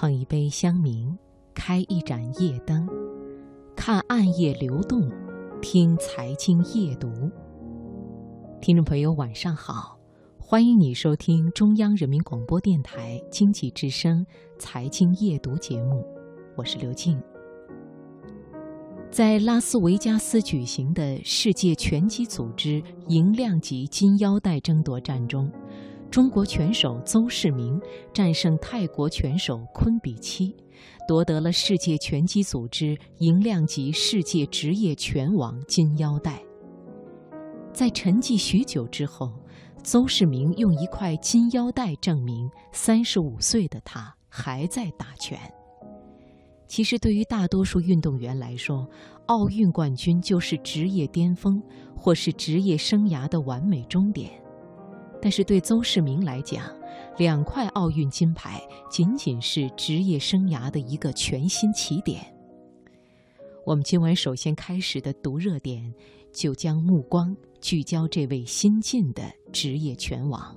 捧一杯香茗，开一盏夜灯，看暗夜流动，听财经夜读。听众朋友，晚上好，欢迎你收听中央人民广播电台经济之声财经夜读节目，我是刘静。在拉斯维加斯举行的世界拳击组织银量级金腰带争夺战中。中国拳手邹市明战胜泰国拳手昆比七，夺得了世界拳击组织银量级世界职业拳王金腰带。在沉寂许久之后，邹市明用一块金腰带证明，三十五岁的他还在打拳。其实，对于大多数运动员来说，奥运冠军就是职业巅峰，或是职业生涯的完美终点。但是对邹市明来讲，两块奥运金牌仅仅是职业生涯的一个全新起点。我们今晚首先开始的读热点，就将目光聚焦这位新晋的职业拳王。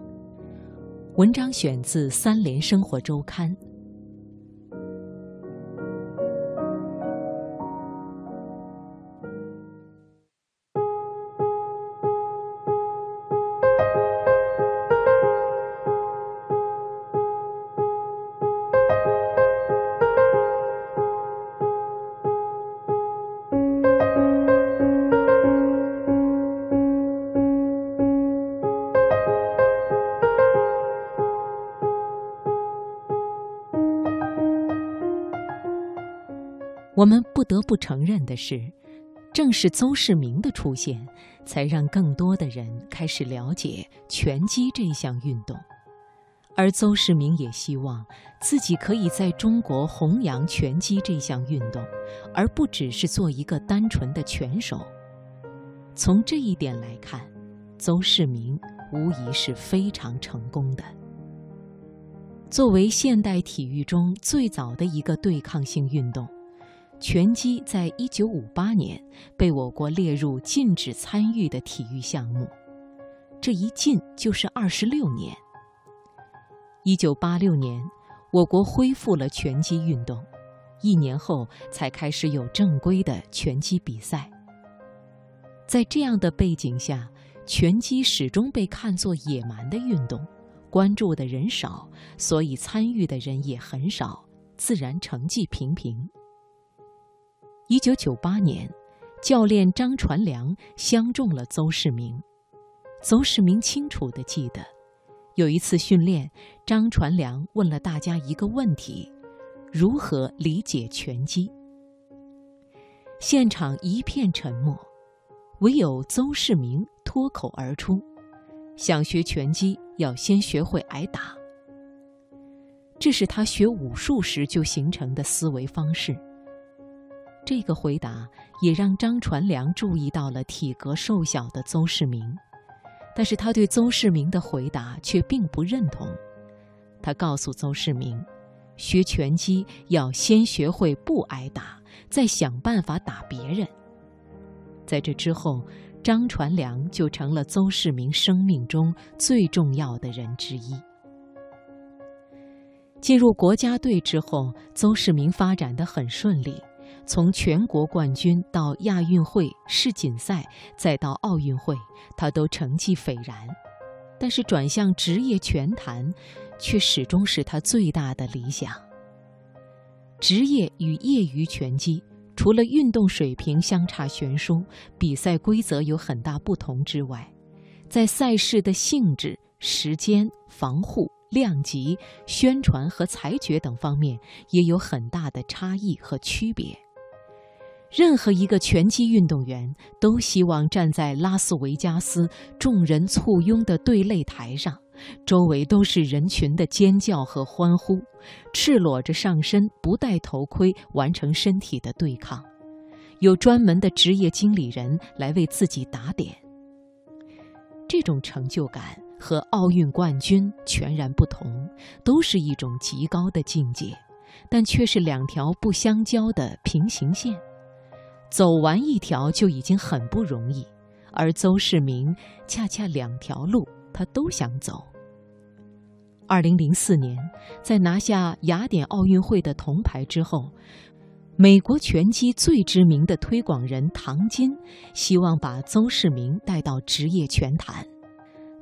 文章选自《三联生活周刊》。我们不得不承认的是，正是邹市明的出现，才让更多的人开始了解拳击这项运动。而邹市明也希望自己可以在中国弘扬拳击这项运动，而不只是做一个单纯的拳手。从这一点来看，邹市明无疑是非常成功的。作为现代体育中最早的一个对抗性运动。拳击在一九五八年被我国列入禁止参与的体育项目，这一禁就是二十六年。一九八六年，我国恢复了拳击运动，一年后才开始有正规的拳击比赛。在这样的背景下，拳击始终被看作野蛮的运动，关注的人少，所以参与的人也很少，自然成绩平平。一九九八年，教练张传良相中了邹市明。邹市明清楚地记得，有一次训练，张传良问了大家一个问题：如何理解拳击？现场一片沉默，唯有邹市明脱口而出：“想学拳击，要先学会挨打。”这是他学武术时就形成的思维方式。这个回答也让张传良注意到了体格瘦小的邹市明，但是他对邹市明的回答却并不认同。他告诉邹市明，学拳击要先学会不挨打，再想办法打别人。在这之后，张传良就成了邹市明生命中最重要的人之一。进入国家队之后，邹市明发展的很顺利。从全国冠军到亚运会、世锦赛，再到奥运会，他都成绩斐然。但是转向职业拳坛，却始终是他最大的理想。职业与业余拳击，除了运动水平相差悬殊、比赛规则有很大不同之外，在赛事的性质、时间、防护、量级、宣传和裁决等方面，也有很大的差异和区别。任何一个拳击运动员都希望站在拉斯维加斯众人簇拥的对擂台上，周围都是人群的尖叫和欢呼，赤裸着上身，不戴头盔，完成身体的对抗。有专门的职业经理人来为自己打点。这种成就感和奥运冠军全然不同，都是一种极高的境界，但却是两条不相交的平行线。走完一条就已经很不容易，而邹市明恰恰两条路他都想走。二零零四年，在拿下雅典奥运会的铜牌之后，美国拳击最知名的推广人唐金希望把邹市明带到职业拳坛。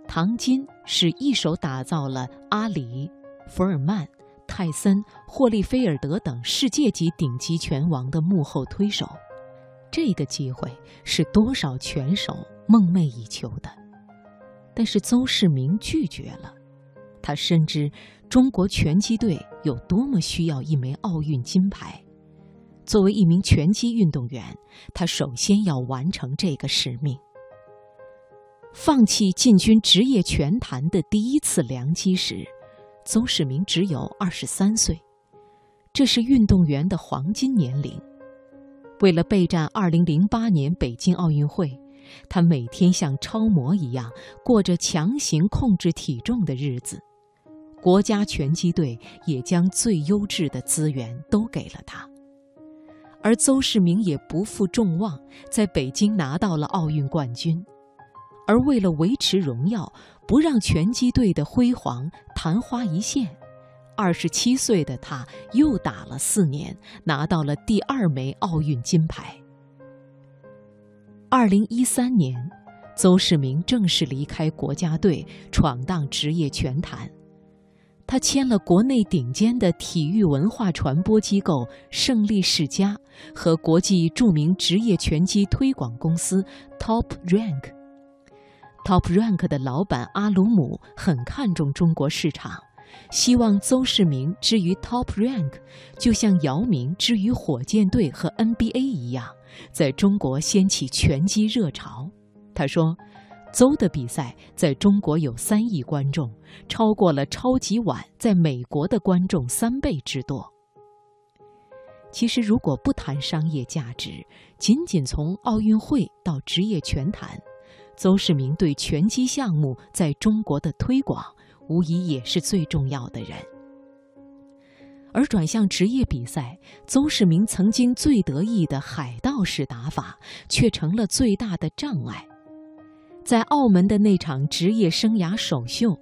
唐金是一手打造了阿里、福尔曼、泰森、霍利菲尔德等世界级顶级拳王的幕后推手。这个机会是多少拳手梦寐以求的，但是邹市明拒绝了。他深知中国拳击队有多么需要一枚奥运金牌。作为一名拳击运动员，他首先要完成这个使命。放弃进军职业拳坛的第一次良机时，邹市明只有二十三岁，这是运动员的黄金年龄。为了备战二零零八年北京奥运会，他每天像超模一样过着强行控制体重的日子。国家拳击队也将最优质的资源都给了他，而邹市明也不负众望，在北京拿到了奥运冠军。而为了维持荣耀，不让拳击队的辉煌昙花一现，二十七岁的他又打了四年，拿到了第二枚奥运金牌。二零一三年，邹市明正式离开国家队，闯荡职业拳坛。他签了国内顶尖的体育文化传播机构胜利世家和国际著名职业拳击推广公司 Top Rank。Top Rank 的老板阿鲁姆很看重中国市场，希望邹市明之于 Top Rank，就像姚明之于火箭队和 NBA 一样，在中国掀起拳击热潮。他说。邹的比赛在中国有三亿观众，超过了超级碗在美国的观众三倍之多。其实，如果不谈商业价值，仅仅从奥运会到职业拳坛，邹市明对拳击项目在中国的推广，无疑也是最重要的人。而转向职业比赛，邹市明曾经最得意的海盗式打法，却成了最大的障碍。在澳门的那场职业生涯首秀，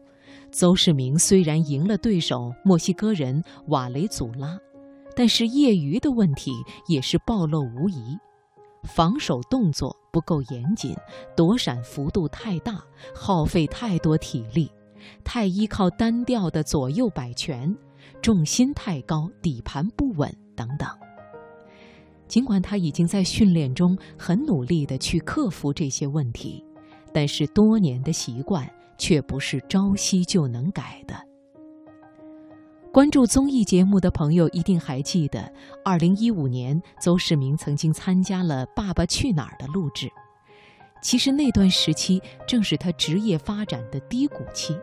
邹市明虽然赢了对手墨西哥人瓦雷祖拉，但是业余的问题也是暴露无遗。防守动作不够严谨，躲闪幅度太大，耗费太多体力，太依靠单调的左右摆拳，重心太高，底盘不稳等等。尽管他已经在训练中很努力地去克服这些问题。但是多年的习惯却不是朝夕就能改的。关注综艺节目的朋友一定还记得，二零一五年邹市明曾经参加了《爸爸去哪儿》的录制。其实那段时期正是他职业发展的低谷期，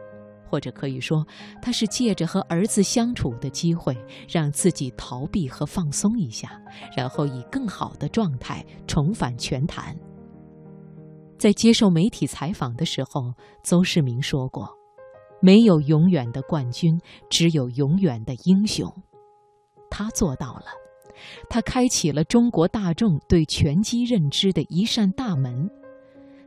或者可以说，他是借着和儿子相处的机会，让自己逃避和放松一下，然后以更好的状态重返拳坛。在接受媒体采访的时候，邹市明说过：“没有永远的冠军，只有永远的英雄。”他做到了，他开启了中国大众对拳击认知的一扇大门。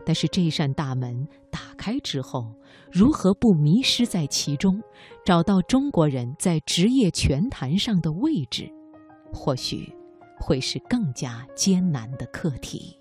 但是这扇大门打开之后，如何不迷失在其中，找到中国人在职业拳坛上的位置，或许会是更加艰难的课题。